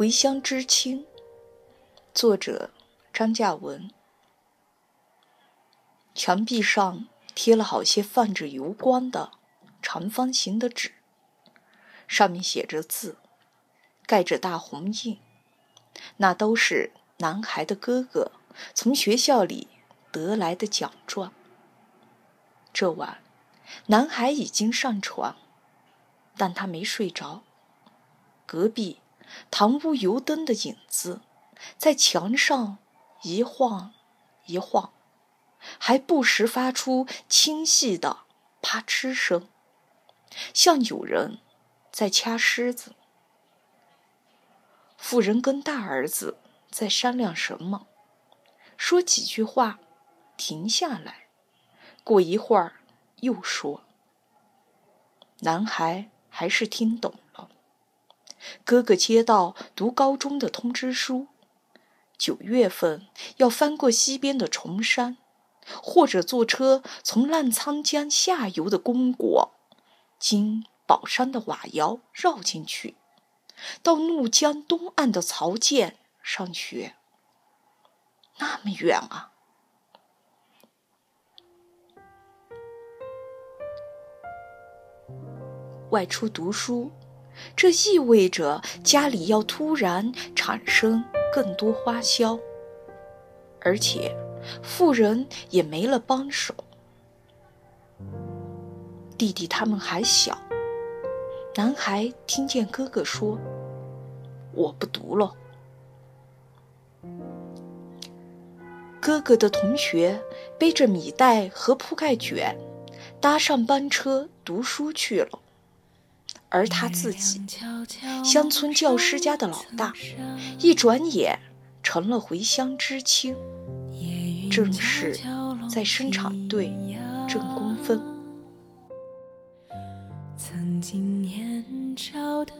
回乡知青，作者张嘉文。墙壁上贴了好些泛着油光的长方形的纸，上面写着字，盖着大红印，那都是男孩的哥哥从学校里得来的奖状。这晚，男孩已经上床，但他没睡着。隔壁堂屋油灯的影子在墙上一晃一晃，还不时发出清细的啪哧声，像有人在掐狮子。妇人跟大儿子在商量什么，说几句话，停下来，过一会儿又说。男孩还是听懂。哥哥接到读高中的通知书，九月份要翻过西边的崇山，或者坐车从澜沧江下游的公果，经宝山的瓦窑绕进去，到怒江东岸的曹建上学。那么远啊！外出读书。这意味着家里要突然产生更多花销，而且富人也没了帮手。弟弟他们还小，男孩听见哥哥说：“我不读了。”哥哥的同学背着米袋和铺盖卷，搭上班车读书去了。而他自己，乡村教师家的老大，一转眼成了回乡知青，正是在生产队挣工分。曾经年少的